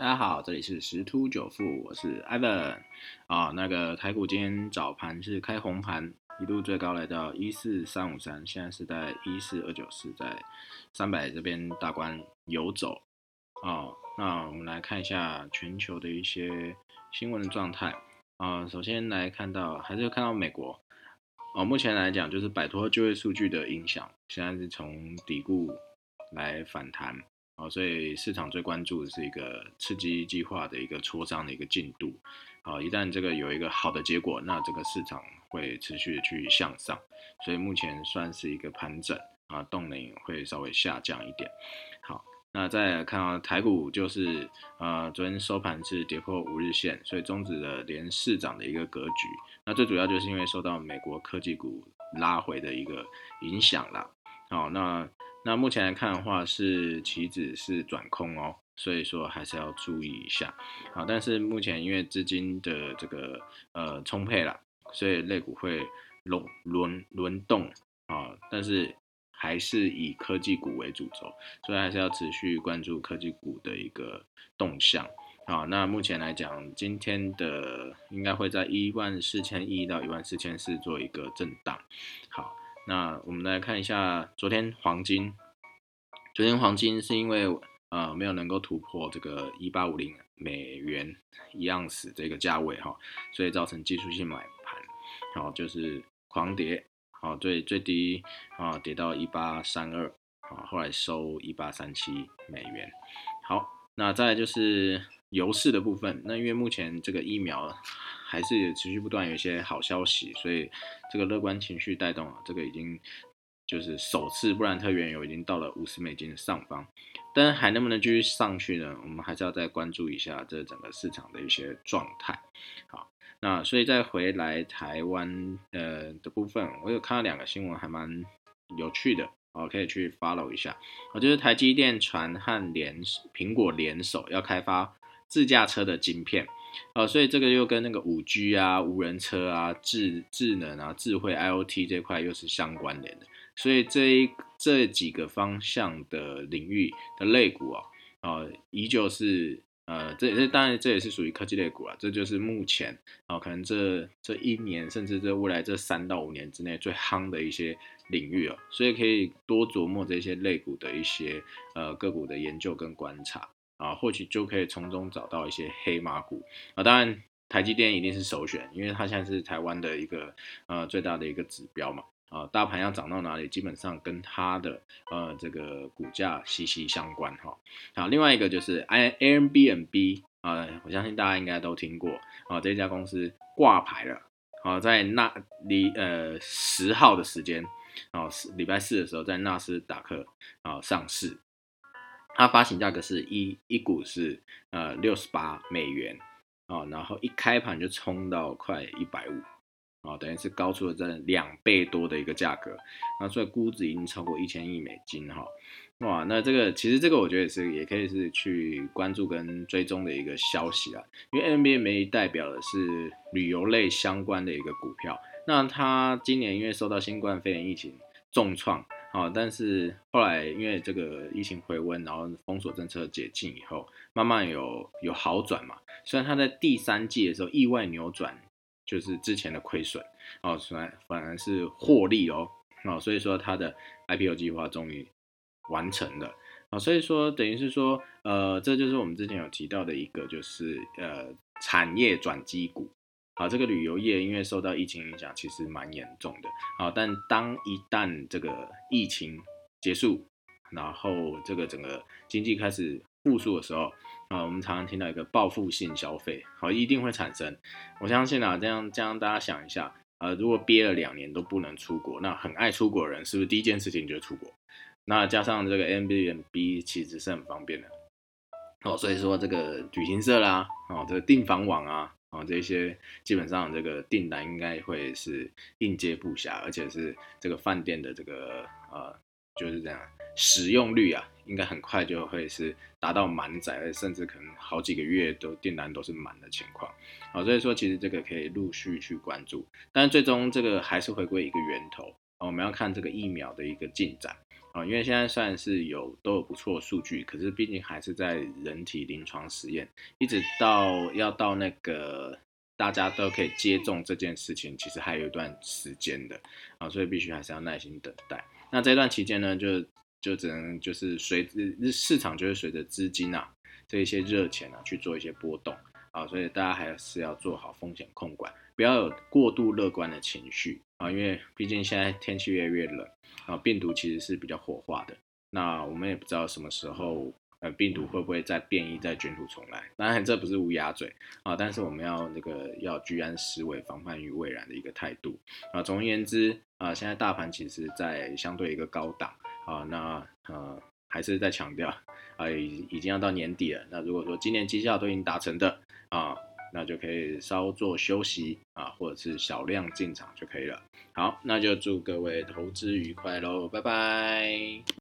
大家好，这里是十突九富，我是 Ivan 啊。那个台股今天早盘是开红盘，一度最高来到一四三五三，现在是在一四二九四，在三百这边大关游走哦。那我们来看一下全球的一些新闻的状态啊。首先来看到，还是看到美国哦。目前来讲，就是摆脱就业数据的影响，现在是从底部来反弹。哦，所以市场最关注的是一个刺激计划的一个磋商的一个进度。好，一旦这个有一个好的结果，那这个市场会持续的去向上。所以目前算是一个盘整啊，动能会稍微下降一点。好，那再看到台股就是呃，昨天收盘是跌破五日线，所以终止了连市涨的一个格局。那最主要就是因为受到美国科技股拉回的一个影响了。好，那。那目前来看的话，是期指是转空哦，所以说还是要注意一下。好，但是目前因为资金的这个呃充沛了，所以类股会轮轮轮动啊，但是还是以科技股为主轴，所以还是要持续关注科技股的一个动向。好，那目前来讲，今天的应该会在一万四千一到一万四千四做一个震荡。好。那我们来看一下昨天黄金，昨天黄金是因为呃没有能够突破这个一八五零美元一盎司这个价位哈，所以造成技术性买盘，好就是狂跌，好最最低啊跌到一八三二，好后来收一八三七美元，好那再就是油市的部分，那因为目前这个疫苗。还是持续不断有一些好消息，所以这个乐观情绪带动啊，这个已经就是首次布兰特原油已经到了五十美金的上方，但还能不能继续上去呢？我们还是要再关注一下这整个市场的一些状态。好，那所以再回来台湾呃的部分，我有看到两个新闻还蛮有趣的，哦，可以去 follow 一下。我就是台积电传和联苹果联手要开发自驾车的晶片。哦，所以这个又跟那个五 G 啊、无人车啊、智智能啊、智慧 IOT 这块又是相关联的，所以这一这几个方向的领域的类股啊，啊，依旧是呃，这这当然这也是属于科技类股啊，这就是目前啊，可能这这一年甚至这未来这三到五年之内最夯的一些领域啊，所以可以多琢磨这些类股的一些呃个股的研究跟观察。啊，或许就可以从中找到一些黑马股啊。当然，台积电一定是首选，因为它现在是台湾的一个呃最大的一个指标嘛。啊，大盘要涨到哪里，基本上跟它的呃这个股价息息相关哈。好，另外一个就是 I Airbnb 啊，我相信大家应该都听过啊，这家公司挂牌了啊，在那里呃十号的时间啊，礼拜四的时候在纳斯达克啊上市。它发行价格是一一股是呃六十八美元啊，然后一开盘就冲到快一百五啊，等于是高出了这两倍多的一个价格，那所以估值已经超过一千亿美金哈，哇，那这个其实这个我觉得也是也可以是去关注跟追踪的一个消息啊，因为 N B A 代表的是旅游类相关的一个股票，那它今年因为受到新冠肺炎疫情重创。好，但是后来因为这个疫情回温，然后封锁政策解禁以后，慢慢有有好转嘛。虽然它在第三季的时候意外扭转，就是之前的亏损，哦，反反而是获利哦，哦，所以说它的 IPO 计划终于完成了，啊，所以说等于是说，呃，这就是我们之前有提到的一个，就是呃产业转机股。好，这个旅游业因为受到疫情影响，其实蛮严重的。好，但当一旦这个疫情结束，然后这个整个经济开始复苏的时候，啊，我们常常听到一个报复性消费，好，一定会产生。我相信啊，这样这样大家想一下，呃，如果憋了两年都不能出国，那很爱出国人是不是第一件事情就出国？那加上这个 M B N B 其实是很方便的。哦，所以说这个旅行社啦，哦，这个订房网啊。啊，这些基本上这个订单应该会是应接不暇，而且是这个饭店的这个呃就是这样使用率啊，应该很快就会是达到满载，甚至可能好几个月都订单都是满的情况。好，所以说其实这个可以陆续去关注，但最终这个还是回归一个源头。我们要看这个疫苗的一个进展。啊，因为现在算是有都有不错的数据，可是毕竟还是在人体临床实验，一直到要到那个大家都可以接种这件事情，其实还有一段时间的啊，所以必须还是要耐心等待。那这段期间呢，就就只能就是随日市场就会随着资金啊这一些热钱啊去做一些波动啊，所以大家还是要做好风险控管，不要有过度乐观的情绪啊，因为毕竟现在天气越来越冷啊，病毒其实是比较火化的，那我们也不知道什么时候呃病毒会不会再变异再卷土重来，当然这不是乌鸦嘴啊，但是我们要那个要居安思危，防范于未然的一个态度啊。总而言之啊，现在大盘其实在相对一个高档。啊，那呃还是在强调啊，已已经要到年底了。那如果说今年绩效都已经达成的啊，那就可以稍作休息啊，或者是小量进场就可以了。好，那就祝各位投资愉快喽，拜拜。